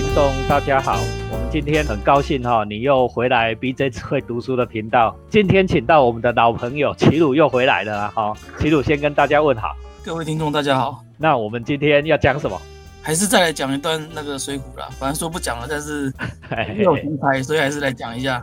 听众大家好，我们今天很高兴哈，你又回来 BJ 智慧读书的频道。今天请到我们的老朋友齐鲁又回来了哈，齐鲁先跟大家问好。各位听众大家好，那我们今天要讲什么？还是再来讲一段那个水浒啦，反正说不讲了，但是 没有题材，所以还是来讲一下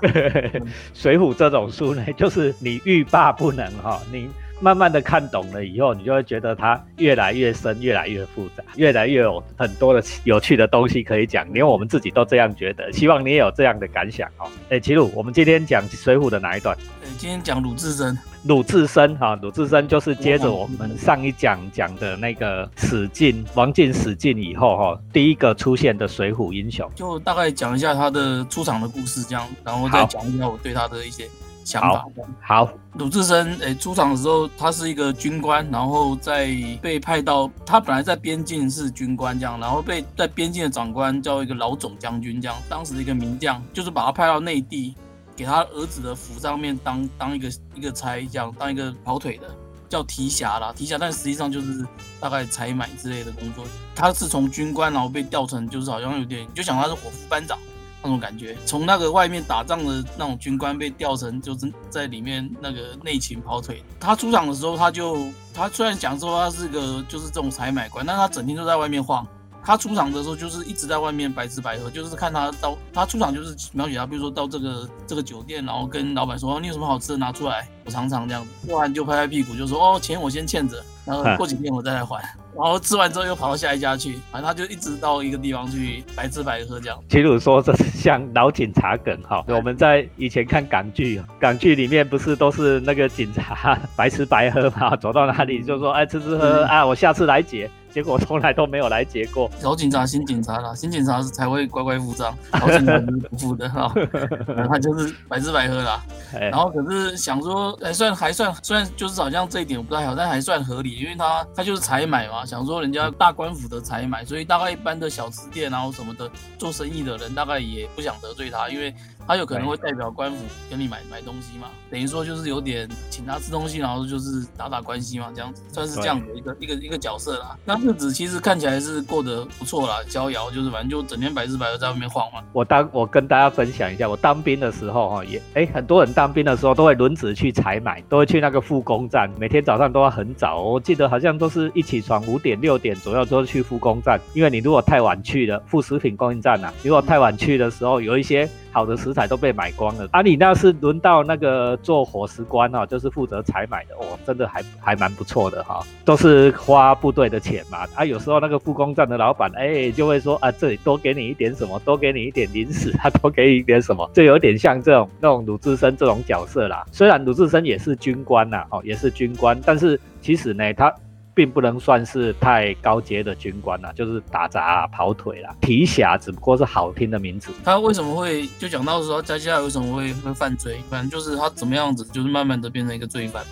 水浒这种书呢，就是你欲罢不能哈，你。慢慢的看懂了以后，你就会觉得它越来越深，越来越复杂，越来越有很多的有趣的东西可以讲，连我们自己都这样觉得。希望你也有这样的感想哦。哎，齐鲁，我们今天讲水浒的哪一段？呃，今天讲鲁智深。鲁智深哈，鲁智深就是接着我们上一讲讲的那个史进，王进史进以后哈，第一个出现的水浒英雄。就大概讲一下他的出场的故事，这样，然后再讲一下我对他的一些。想法好，鲁智深诶，出场的时候他是一个军官，然后在被派到他本来在边境是军官这样，然后被在边境的长官叫一个老总将军这样，当时的一个名将，就是把他派到内地，给他儿子的府上面当当一个一个差这样，当一个跑腿的，叫提辖啦，提辖，但实际上就是大概采买之类的工作。他是从军官然后被调成，就是好像有点，就想他是伙夫班长。那种感觉，从那个外面打仗的那种军官被调成，就是在里面那个内勤跑腿。他出场的时候，他就他虽然讲说他是个就是这种采买官，但他整天都在外面晃。他出场的时候就是一直在外面白吃白喝，就是看他到他出场就是描写他，比如说到这个这个酒店，然后跟老板说你有什么好吃的拿出来，我尝尝这样子。做完就拍拍屁股就说哦钱我先欠着，然后过几天我再来还。然后吃完之后又跑到下一家去，反正他就一直到一个地方去白吃白喝这样。齐鲁说这是像老警察梗哈，我们在以前看港剧，港剧里面不是都是那个警察白吃白喝嘛，走到哪里就说哎吃吃喝喝啊，我下次来结。结果从来都没有来结过。老警察、新警察啦，新警察是才会乖乖付账，老警察是不付的哈。他就是白吃白喝啦。然后可是想说，还算还算，虽然就是好像这一点不太好，但还算合理，因为他他就是采买嘛，想说人家大官府的采买，所以大概一般的小吃店然后什么的做生意的人，大概也不想得罪他，因为。他有可能会代表官府跟你买买东西嘛，等于说就是有点请他吃东西，然后就是打打关系嘛，这样子算是这样的一个一个一个角色啦。那日子其实看起来是过得不错啦，逍遥就是反正就整天白日白日在外面晃嘛。我当我跟大家分享一下，我当兵的时候哈，也哎很多人当兵的时候都会轮值去采买，都会去那个复工站，每天早上都要很早，我记得好像都是一起床五点六点左右都去复工站，因为你如果太晚去了，副食品供应站呐，如果太晚去的时候，有一些。好的食材都被买光了啊！你那是轮到那个做伙食官哈，就是负责采买的哦，真的还还蛮不错的哈，都是花部队的钱嘛。啊，有时候那个复工站的老板哎，就会说啊，这里多给你一点什么，多给你一点零食，他多给你一点什么，就有点像这种那种鲁智深这种角色啦。虽然鲁智深也是军官呐，哦，也是军官，但是其实呢，他。并不能算是太高阶的军官啦，就是打杂跑腿啦。提辖只不过是好听的名字。他为什么会就讲到说在下为什么会会犯罪？反正就是他怎么样子，就是慢慢的变成一个罪犯。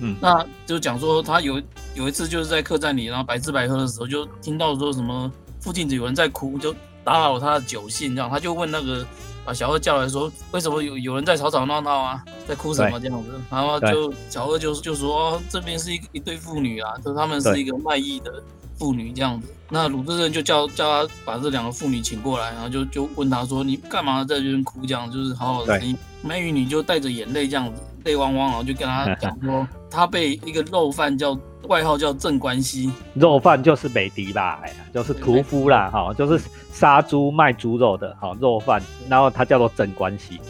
嗯，那就讲说他有有一次就是在客栈里，然后白吃白喝的时候，就听到说什么附近有人在哭，就打扰他的酒兴，这样他就问那个。把小二叫来说，为什么有有人在吵吵闹闹啊，在哭什么这样子？然后就小二就就说，这边是一一对妇女啊，就他们是一个卖艺的妇女这样子。那鲁智深就叫叫他把这两个妇女请过来，然后就就问他说，你干嘛在这边哭？这样就是好好的声音。卖玉女就带着眼泪这样子，泪汪汪，然后就跟他讲说，他被一个肉贩叫。外号叫郑关西，肉贩就是美迪吧，哎呀，就是屠夫啦，哈，就是杀猪卖猪肉的，哈，肉贩，然后他叫做郑关西，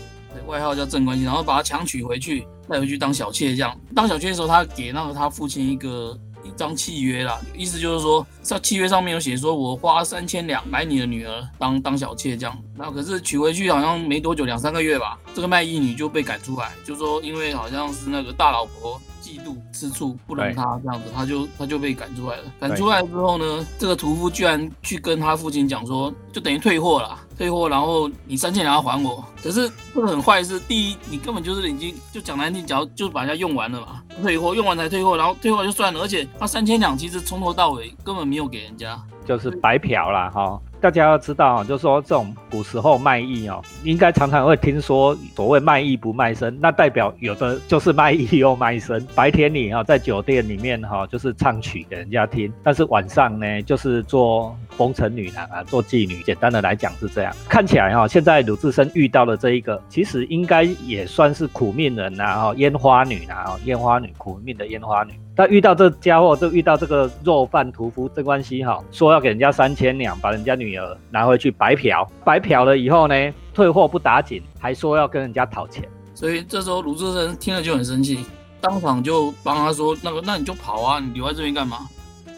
外号叫镇关西，然后把他强娶回去，带回去当小妾，这样当小妾的时候，他给那个他父亲一个一张契约啦，意思就是说，在契约上面有写说，我花三千两买你的女儿当当小妾这样，然后可是娶回去好像没多久，两三个月吧，这个卖艺女就被赶出来，就说因为好像是那个大老婆。吃醋不容他这样子，他就他就被赶出来了。赶出来之后呢，这个屠夫居然去跟他父亲讲说，就等于退货了，退货，然后你三千两要还我。可是这个很坏，是第一，你根本就是已经就讲难听，讲就把人家用完了嘛，退货用完才退货，然后退货就算了，而且他三千两其实从头到尾根本没有给人家，就是白嫖了哈。大家要知道啊，就是说这种古时候卖艺哦，应该常常会听说所谓卖艺不卖身，那代表有的就是卖艺又卖身。白天里哈在酒店里面哈就是唱曲给人家听，但是晚上呢就是做风尘女郎啊，做妓女。简单的来讲是这样。看起来哈，现在鲁智深遇到的这一个，其实应该也算是苦命人呐，哈，烟花女呐，哈，烟花女，苦命的烟花女。但遇到这家伙，就遇到这个肉贩屠夫郑关西哈，说要给人家三千两，把人家女儿拿回去白嫖，白嫖了以后呢，退货不打紧，还说要跟人家讨钱。所以这时候鲁智深听了就很生气。当场就帮他说那个，那你就跑啊，你留在这边干嘛？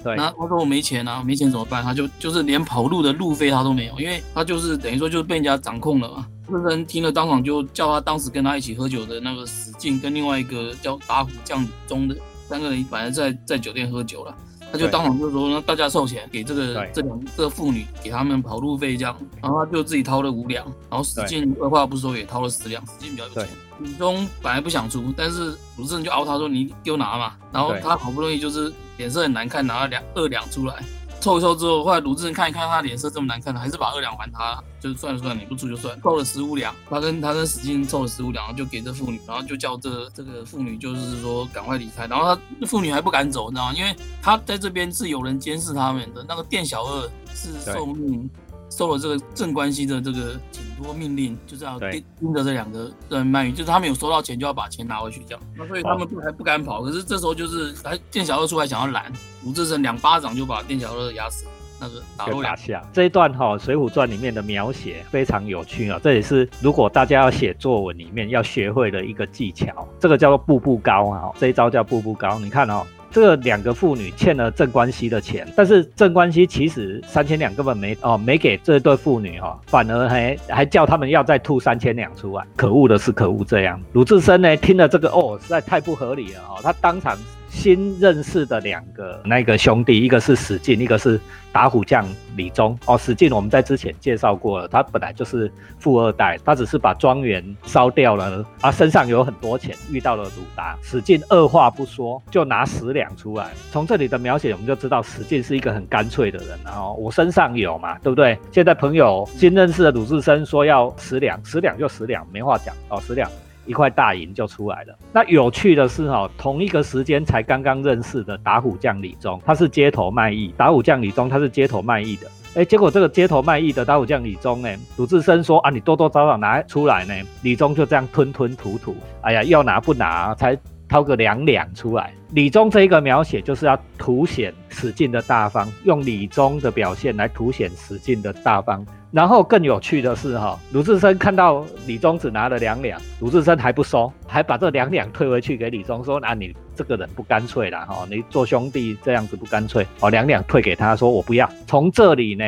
对，那他说我没钱啊，没钱怎么办？他就就是连跑路的路费他都没有，因为他就是等于说就是被人家掌控了嘛。这人听了当场就叫他当时跟他一起喝酒的那个史进跟另外一个叫打虎将中的三个人，本来在在酒店喝酒了。他就当场就说，那大家凑钱给这个这两个妇女，给他们跑路费这样，然后他就自己掏了五两，然后史进二话不说也掏了十两，史进比较有钱。李忠本来不想出，但是鲁智深就熬他说你给我拿嘛，然后他好不容易就是脸色很难看，拿了两二两出来。凑一凑之后，后来鲁智深看一看他脸色这么难看，还是把二两还他，就是算了算了，你不出就算，凑了十五两。他跟他跟史进凑了十五两，就给这妇女，然后就叫这这个妇女就是说赶快离开。然后他妇女还不敢走，你知道吗？因为他在这边是有人监视他们的，那个店小二是受命。收了这个镇关西的这个请托命令，就是要盯盯着这两个人卖鱼，就是他们有收到钱就要把钱拿回去这样。那所以他们还不敢跑，可是这时候就是还店小二出来想要拦，鲁智深两巴掌就把店小二压死，那个打落两下。这一段哈《水浒传》里面的描写非常有趣啊，这也是如果大家要写作文里面要学会的一个技巧，这个叫做步步高啊，这一招叫步步高。你看哦。这两个妇女欠了郑关西的钱，但是郑关西其实三千两根本没哦，没给这对妇女哈，反而还还叫他们要再吐三千两出来。可恶的是可恶这样，鲁智深呢听了这个哦，实在太不合理了哦，他当场。新认识的两个那个兄弟，一个是史进，一个是打虎将李忠。哦，史进我们在之前介绍过了，他本来就是富二代，他只是把庄园烧掉了，啊，身上有很多钱，遇到了鲁达，史进二话不说就拿十两出来。从这里的描写，我们就知道史进是一个很干脆的人。然后我身上有嘛，对不对？现在朋友新认识的鲁智深说要十两，十两就十两，没话讲哦，十两。一块大银就出来了。那有趣的是哈，同一个时间才刚刚认识的打虎将李忠，他是街头卖艺。打虎将李忠他是街头卖艺的。哎，结果这个街头卖艺的打虎将李忠呢，鲁智深说啊，你多多少少拿出来呢。李忠就这样吞吞吐吐，哎呀，要拿不拿，才掏个两两出来。李忠这一个描写就是要凸显史进的大方，用李忠的表现来凸显史进的大方。然后更有趣的是，哈，鲁智深看到李忠只拿了两两，鲁智深还不收，还把这两两退回去给李忠，说：“那你这个人不干脆了，哈，你做兄弟这样子不干脆，哦，两两退给他，说我不要。”从这里呢，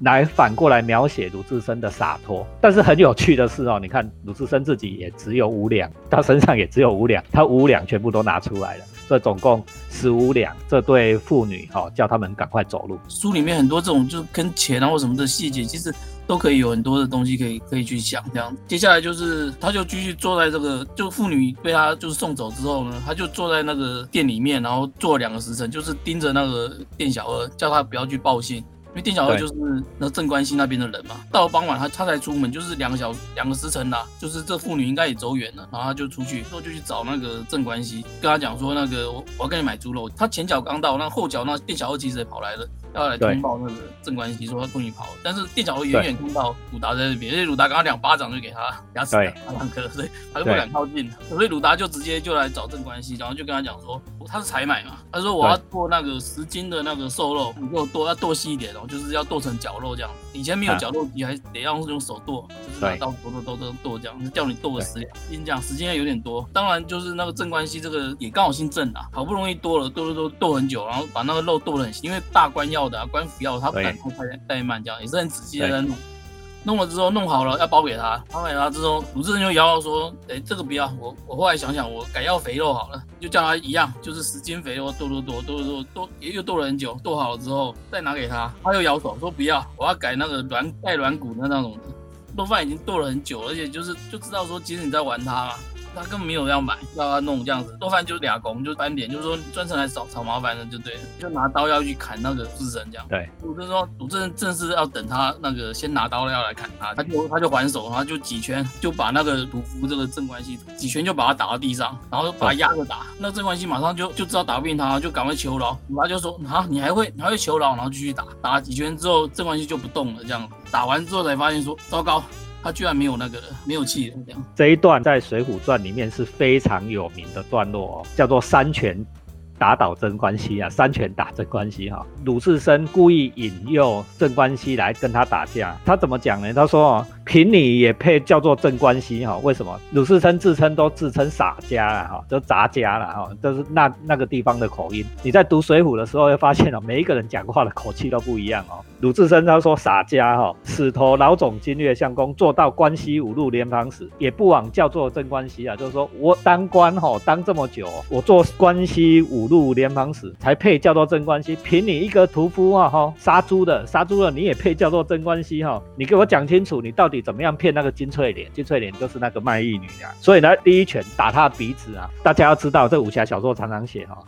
来反过来描写鲁智深的洒脱。但是很有趣的是，哦，你看鲁智深自己也只有五两，他身上也只有五两，他五两全部都拿出来了。这总共十五两，这对父女哈，叫他们赶快走路。书里面很多这种就跟钱啊或什么的细节，其实都可以有很多的东西可以可以去想。这样，接下来就是他就继续坐在这个，就妇女被他就是送走之后呢，他就坐在那个店里面，然后坐两个时辰，就是盯着那个店小二，叫他不要去报信。因为店小二就是那镇关西那边的人嘛，到了傍晚他他才出门，就是两个小两个时辰啦，就是这妇女应该也走远了，然后他就出去，之后就去找那个镇关西，跟他讲说那个我我要跟你买猪肉，他前脚刚到，那后脚那店小二其实也跑来了。要来通报那个镇关西，说他终于跑。了，但是店小二远远看到鲁达在那边，因为鲁达刚刚两巴掌就给他牙齿打，两颗，所以他就不敢靠近，所以鲁达就直接就来找镇关西，然后就跟他讲说，他是采买嘛，他说我要剁那个十斤的那个瘦肉，你给我剁，要剁细一点哦，就是要剁成绞肉这样，以前没有绞肉机，还得要用手剁，就是拿刀剁剁剁剁剁这样，叫你剁个十两，跟你讲时间有点多，当然就是那个镇关西这个也刚好姓郑啊，好不容易剁了剁剁剁剁很久，然后把那个肉剁得很细，因为大官要。要的官府要，他不敢太快怠慢，这样也是很仔细的在弄。弄了之后弄好了要包给他，包给他之后，鲁智深就摇摇说：“哎，这个不要，我我后来想想，我改要肥肉好了，就叫他一样，就是十斤肥肉剁剁剁剁剁剁，也又剁了很久，剁好了之后再拿给他，他又摇手说不要，我要改那个软带软骨的那种。肉饭已经剁了很久，而且就是就知道说其实你在玩他。”他根本没有要买，要他弄这样子。多饭就俩工，就翻脸，就是说专程来找找麻烦的，就对了，就拿刀要去砍那个智神这样。对，鲁智说鲁智正是要等他那个先拿刀要来砍他，他就他就还手，然后就几拳就把那个鲁夫这个镇关西几拳就把他打到地上，然后把他压着打。那镇关西马上就就知道打不赢他，就赶快求饶。他就说啊，你还会你还会求饶，然后继续打，打了几拳之后镇关西就不动了，这样打完之后才发现说糟糕。他居然没有那个没有气这样。这一段在《水浒传》里面是非常有名的段落哦，叫做三拳打倒镇关西啊，三拳打镇关西哈。鲁智深故意引诱镇关西来跟他打架，他怎么讲呢？他说。凭你也配叫做镇关西哈？为什么鲁智深自称都自称洒家了哈？都杂家了哈？都是那那个地方的口音。你在读水浒的时候会发现哦，每一个人讲话的口气都不一样哦。鲁智深他说洒家哈，使头老总金岳相公做到关西五路联防使，也不枉叫做镇关西啊。就是说我当官哈当这么久，我做关西五路联防使才配叫做镇关西。凭你一个屠夫啊哈，杀猪的杀猪的你也配叫做镇关西哈？你给我讲清楚，你到底。怎么样骗那个金翠莲？金翠莲就是那个卖艺女啊，所以呢，第一拳打她鼻子啊。大家要知道，这武侠小说常常写哈，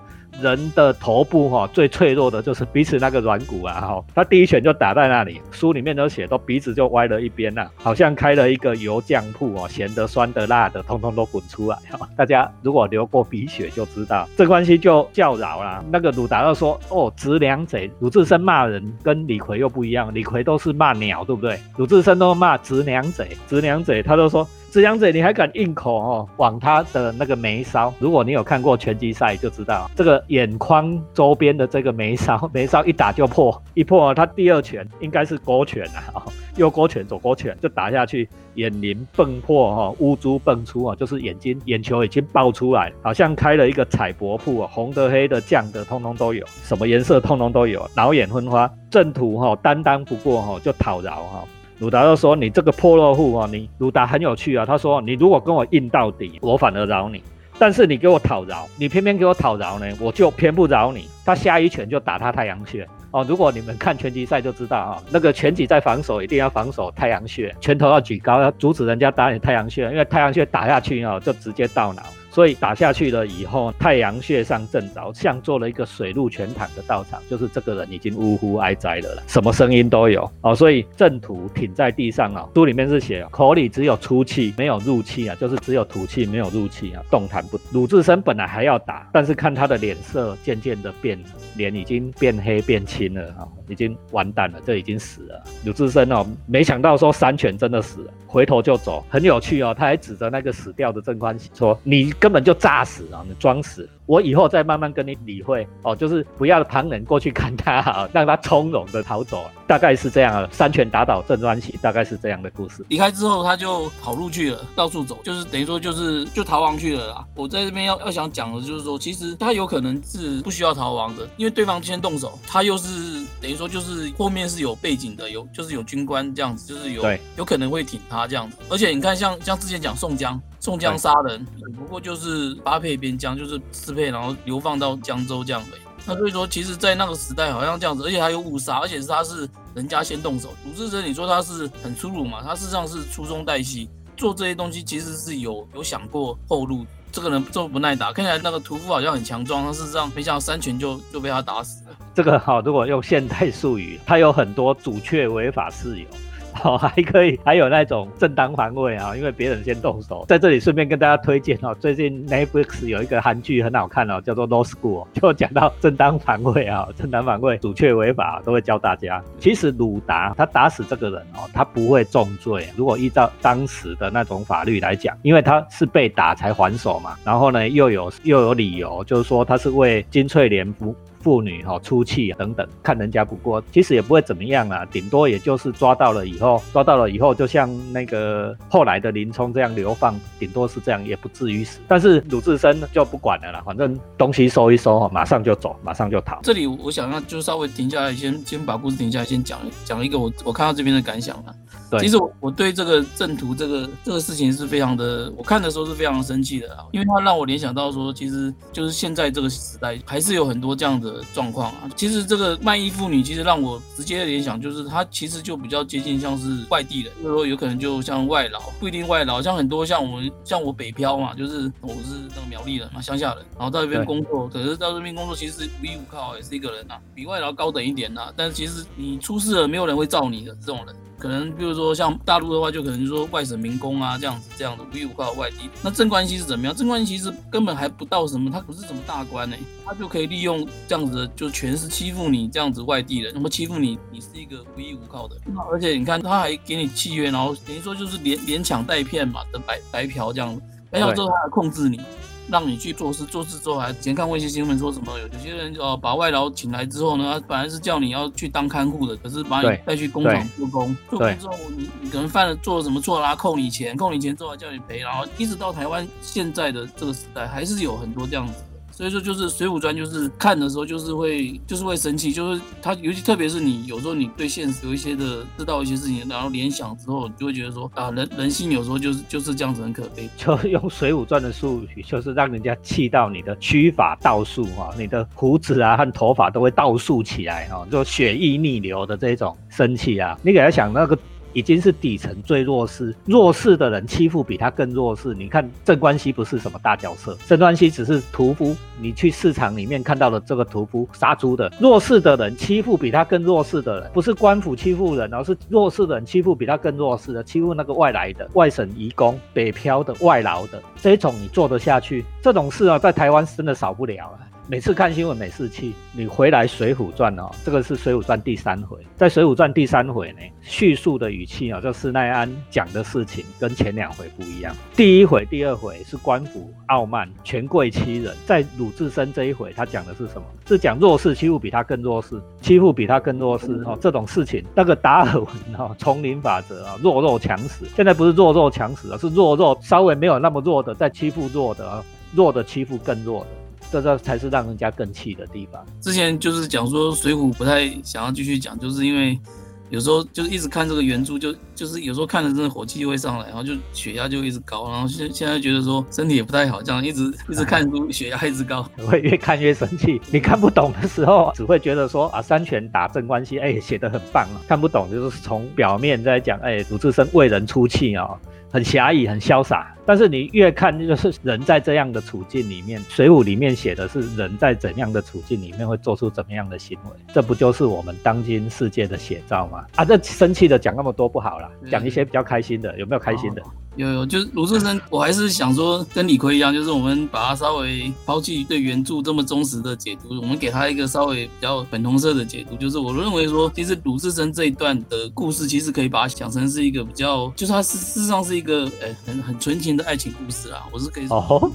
人的头部哈最脆弱的就是鼻子那个软骨啊哈。他第一拳就打在那里，书里面都写，都鼻子就歪了一边呐，好像开了一个油酱铺哦，咸的、酸的、辣的，通通都滚出来哈。大家如果流过鼻血就知道，这关系就叫饶啦。那个鲁达又说哦，直两贼，鲁智深骂人跟李逵又不一样，李逵都是骂鸟，对不对？鲁智深都骂直两贼，直两贼，他都说。直两嘴，你还敢硬口哦？往他的那个眉梢，如果你有看过拳击赛，就知道这个眼眶周边的这个眉梢，眉梢一打就破，一破他第二拳应该是勾拳啊，右勾拳、左勾拳就打下去，眼鳞迸破哈，乌珠迸出啊，就是眼睛眼球已经爆出来，好像开了一个彩帛铺啊，红的、黑的、酱的，通通都有，什么颜色通通都有，老眼昏花，正途哈担当不过哈，就讨饶哈。鲁达就说：“你这个破落户啊，你鲁达很有趣啊。他说：你如果跟我硬到底，我反而饶你；但是你给我讨饶，你偏偏给我讨饶呢，我就偏不饶你。他下一拳就打他太阳穴。哦。如果你们看拳击赛就知道啊，那个拳击在防守一定要防守太阳穴，拳头要举高，要阻止人家打你太阳穴，因为太阳穴。打下去啊，就直接到脑。”所以打下去了以后，太阳穴上正着，像做了一个水陆全躺的道场，就是这个人已经呜呼哀哉了，什么声音都有哦。所以正土挺在地上啊，书里面是写口里只有出气，没有入气啊，就是只有吐气，没有入气啊，动弹不。鲁智深本来还要打，但是看他的脸色渐渐的变，脸已经变黑变青了啊，已经完蛋了，这已经死了。鲁智深哦，没想到说三拳真的死了，回头就走，很有趣哦，他还指着那个死掉的郑宽喜说：“你。”根本就炸死啊！你装死。我以后再慢慢跟你理会哦，就是不要旁人过去看他哈，让他从容的逃走，大概是这样。三拳打倒郑专喜，大概是这样的故事。离开之后，他就跑路去了，到处走，就是等于说就是就逃亡去了啦。我在这边要要想讲的就是说，其实他有可能是不需要逃亡的，因为对方先动手，他又是等于说就是后面是有背景的，有就是有军官这样子，就是有有可能会挺他这样子。而且你看，像像之前讲宋江，宋江杀人只不过就是八配边疆，就是配。然后流放到江州这样的，那所以说，其实，在那个时代好像这样子，而且还有误杀，而且是他是人家先动手。鲁智深，你说他是很粗鲁嘛？他事实上是粗中带细，做这些东西其实是有有想过后路。这个人这么不耐打，看起来那个屠夫好像很强壮，但事实上没想到三拳就就被他打死了。这个好，如果用现代术语，他有很多主却违法事由。哦，还可以，还有那种正当防卫啊，因为别人先动手。在这里顺便跟大家推荐哦，最近 Netflix 有一个韩剧很好看哦，叫做《Law School》，就讲到正当防卫啊，正当防卫、主却违法都会教大家。其实鲁达他打死这个人哦，他不会重罪。如果依照当时的那种法律来讲，因为他是被打才还手嘛，然后呢又有又有理由，就是说他是为金翠莲服。妇女哈出气等等，看人家不过，其实也不会怎么样啊，顶多也就是抓到了以后，抓到了以后，就像那个后来的林冲这样流放，顶多是这样，也不至于死。但是鲁智深就不管了啦，反正东西收一收，马上就走，马上就逃。这里我想要就稍微停下来，先先把故事停下来，先讲讲一个我我看到这边的感想啊。对其实我我对这个正途这个这个事情是非常的，我看的时候是非常生气的啊，因为它让我联想到说，其实就是现在这个时代还是有很多这样的状况啊。其实这个卖艺妇女，其实让我直接联想就是，她其实就比较接近像是外地人，就是说有可能就像外劳，不一定外劳，像很多像我们像我北漂嘛，就是我是那个苗栗人嘛，乡下人，然后到这边工作，可是到这边工作其实无依无靠，也是一个人啊，比外劳高等一点呐、但是其实你出事了，没有人会罩你的这种人。可能比如说像大陆的话，就可能说外省民工啊这样子这样子无依无靠的外地。那镇关西是怎么样？镇关西其实根本还不到什么，他不是什么大官呢、他就可以利用这样子的，就全是欺负你这样子外地人，那么欺负你，你是一个无依无靠的。而且你看他还给你契约，然后等于说就是连连抢带骗嘛等白白嫖这样子，白嫖之后他还控制你。让你去做事，做事之后还以前看过一些新闻说什么有有些人呃把外劳请来之后呢，他本来是叫你要去当看护的，可是把你带去工厂做工，做工之后你你可能犯了做了什么错啦，扣你钱，扣你钱之后还叫你赔，然后一直到台湾现在的这个时代，还是有很多这样子的。所以说，就是《水浒传》，就是看的时候，就是会，就是会生气，就是他，尤其特别是你有时候你对现实有一些的知道一些事情，然后联想之后，你就会觉得说啊，人人性有时候就是就是这样子很可悲。就用《水浒传》的术语，就是让人家气到你的须发倒竖哈，你的胡子啊和头发都会倒竖起来哈，就血液逆流的这种生气啊。你给他想那个。已经是底层最弱势，弱势的人欺负比他更弱势。你看镇关西不是什么大角色，镇关西只是屠夫。你去市场里面看到的这个屠夫杀猪的，弱势的人欺负比他更弱势的人，不是官府欺负人，而是弱势的人欺负比他更弱势的，欺负那个外来的外省移工、北漂的、外劳的这种，你做得下去？这种事啊，在台湾真的少不了啊。每次看新闻没事气，你回来《水浒传》哦，这个是《水浒传》第三回，在《水浒传》第三回呢，叙述的语气啊、哦，就施耐庵讲的事情跟前两回不一样。第一回、第二回是官府傲慢、权贵欺人，在鲁智深这一回，他讲的是什么？是讲弱势欺负比他更弱势，欺负比他更弱势哦，这种事情，那个达尔文哦，丛林法则啊，弱肉强食。现在不是弱肉强食，而是弱肉稍微没有那么弱的在欺负弱的，弱的欺负更弱的。这这才是让人家更气的地方。之前就是讲说《水浒》不太想要继续讲，就是因为有时候就是一直看这个原著，就就是有时候看着真的火气就会上来，然后就血压就一直高，然后现现在觉得说身体也不太好，这样一直一直看书，血压一直高，会越看越生气。你看不懂的时候，只会觉得说啊，三拳打镇关西，哎，写得很棒啊。看不懂就是从表面在讲，哎，鲁智深为人出气啊、哦。很侠义，很潇洒，但是你越看就是人在这样的处境里面，《水浒》里面写的是人在怎样的处境里面会做出怎么样的行为，这不就是我们当今世界的写照吗？啊，这生气的讲那么多不好啦，讲一些比较开心的，有没有开心的？有有，就是鲁智深，我还是想说跟李逵一样，就是我们把他稍微抛弃对原著这么忠实的解读，我们给他一个稍微比较粉红色的解读，就是我认为说，其实鲁智深这一段的故事，其实可以把它想成是一个比较，就是他事事实上是一个呃很很纯情的爱情故事啊，我是可以。哦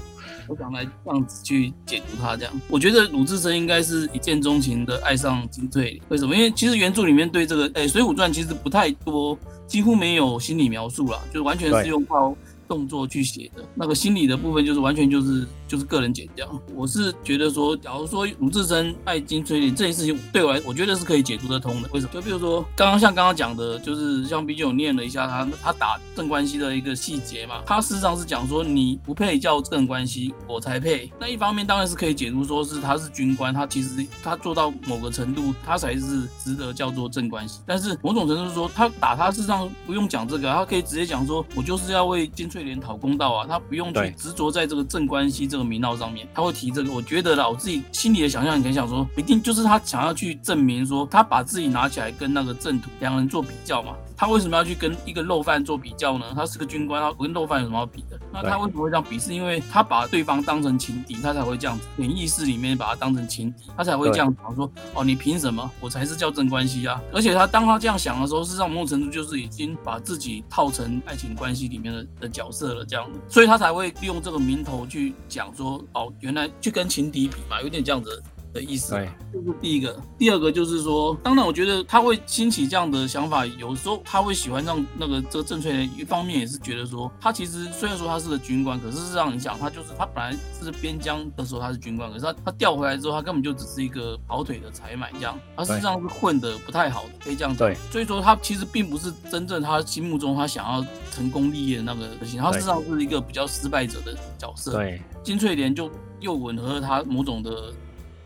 我想来这样子去解读它，这样我觉得鲁智深应该是一见钟情的爱上金翠莲。为什么？因为其实原著里面对这个，诶、水浒传》其实不太多，几乎没有心理描述啦，就是完全是用靠动作去写的。那个心理的部分就是完全就是就是个人剪掉。我是觉得说，假如说鲁智深爱金翠莲这件事情，对我来，我觉得是可以解读得通的。为什么？就比如说刚刚像刚刚讲的，就是像毕竟有念了一下他他打镇关西的一个细节嘛，他事实上是讲说你不配叫镇关西，我才配。那一方面当然是可以解读说是他是军官，他其实他做到某个程度，他才是值得叫做镇关西。但是某种程度是说，他打他事实上不用讲这个，他可以直接讲说，我就是要为金翠莲讨公道啊，他不用去执着在这个镇关西这个名号上面，他会提这个。我觉得啦，我自己心里的想象，你可以想说，一定就是他想要去证明说，他把自己拿起来跟那个正途两个人做比较嘛。他为什么要去跟一个肉贩做比较呢？他是个军官，他跟肉贩有什么好比的？那他为什么会这样比？是因为他把对方当成情敌，他才会这样子，潜意识里面把他当成情敌，他才会这样讲说：哦，你凭什么？我才是叫正关系啊！而且他当他这样想的时候，事实上某种程度就是已经把自己套成爱情关系里面的的角色了，这样子，所以他才会利用这个名头去讲说：哦，原来去跟情敌比嘛，有点这样子的意思。对，这是第一个。第二个就是说，当然我觉得他会兴起这样的想法，有时候他会喜欢上那个这个郑翠莲，一方面也是觉得说，他其实虽然说他是个军官，可是是让你想，他就是他本来是边疆的时候他是军官，可是他他调回来之后，他根本就只是一个跑腿的采买这样，他实际上是混的不太好的，可以这样讲。对，所以说他其实并不是真正他心目中他想要成功立业的那个事情，他实际上是一个比较失败者的角色。对，金翠莲就又吻合了他某种的。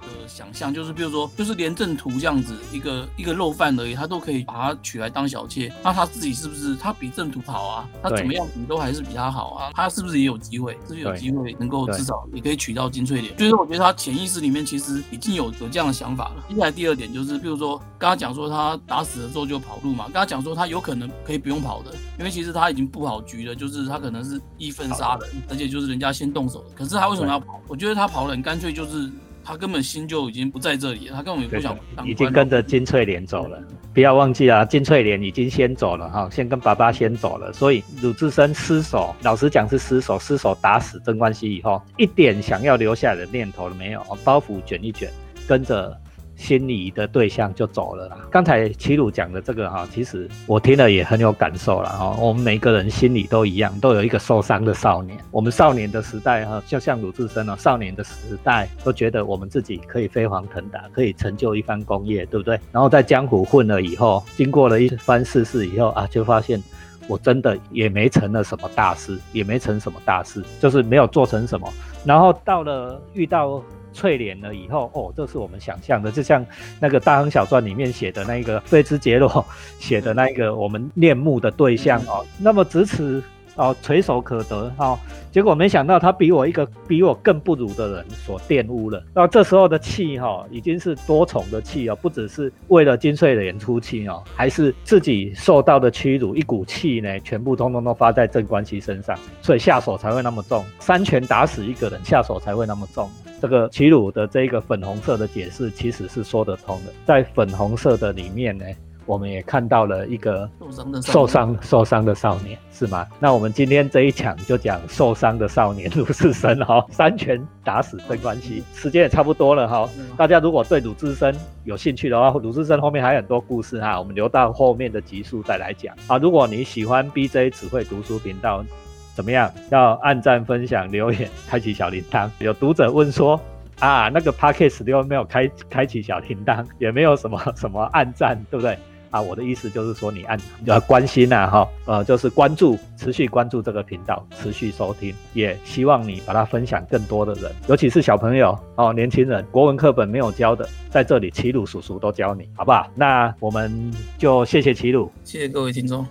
的想象就是，比如说，就是连正途这样子一个一个肉贩而已，他都可以把他娶来当小妾，那他自己是不是他比正途好啊？他怎么样你都还是比他好啊？他是不是也有机会？是不是有机会能够至少也可以娶到金翠莲？就是我觉得他潜意识里面其实已经有有这样的想法了。接下来第二点就是，比如说刚刚讲说他打死了之后就跑路嘛，刚刚讲说他有可能可以不用跑的，因为其实他已经布好局了，就是他可能是义愤杀人，而且就是人家先动手的。可是他为什么要跑？我觉得他跑了，干脆就是。他根本心就已经不在这里了，他根本也不想。已经跟着金翠莲走了，不要忘记啊，金翠莲已经先走了哈，先跟爸爸先走了，所以鲁智深失手，老实讲是失手，失手打死镇关西以后，一点想要留下来的念头都没有，包袱卷一卷，跟着。心仪的对象就走了啦。刚才齐鲁讲的这个哈，其实我听了也很有感受了哈。我们每个人心里都一样，都有一个受伤的少年。我们少年的时代哈，就像鲁智深哦，少年的时代都觉得我们自己可以飞黄腾达，可以成就一番功业，对不对？然后在江湖混了以后，经过了一番世事以后啊，就发现我真的也没成了什么大事，也没成什么大事，就是没有做成什么。然后到了遇到。淬炼了以后，哦，这是我们想象的，就像那个《大亨小传》里面写的那个费兹杰洛写的那个我们恋慕的对象哦，那么咫尺哦，垂手可得哈，结果没想到他比我一个比我更不如的人所玷污了。那这时候的气哈，已经是多重的气哦，不只是为了金穗莲出气哦，还是自己受到的屈辱，一股气呢，全部通通都发在镇关西身上，所以下手才会那么重，三拳打死一个人，下手才会那么重。这个齐鲁的这个粉红色的解释其实是说得通的，在粉红色的里面呢，我们也看到了一个受伤的受伤受伤的少年，是吗？那我们今天这一讲就讲受伤的少年鲁智深哈，三拳打死镇关西，时间也差不多了哈。大家如果对鲁智深有兴趣的话，鲁智深后面还有很多故事哈，我们留到后面的集数再来讲啊。如果你喜欢 BJ 只会读书频道。怎么样？要按赞、分享、留言、开启小铃铛。有读者问说：“啊，那个 podcast 又没有开开启小铃铛，也没有什么什么暗赞，对不对？”啊，我的意思就是说，你按要关心呐，哈，呃，就是关注，持续关注这个频道，持续收听，也希望你把它分享更多的人，尤其是小朋友哦，年轻人，国文课本没有教的，在这里齐鲁叔叔都教你，好不好？那我们就谢谢齐鲁，谢谢各位听众。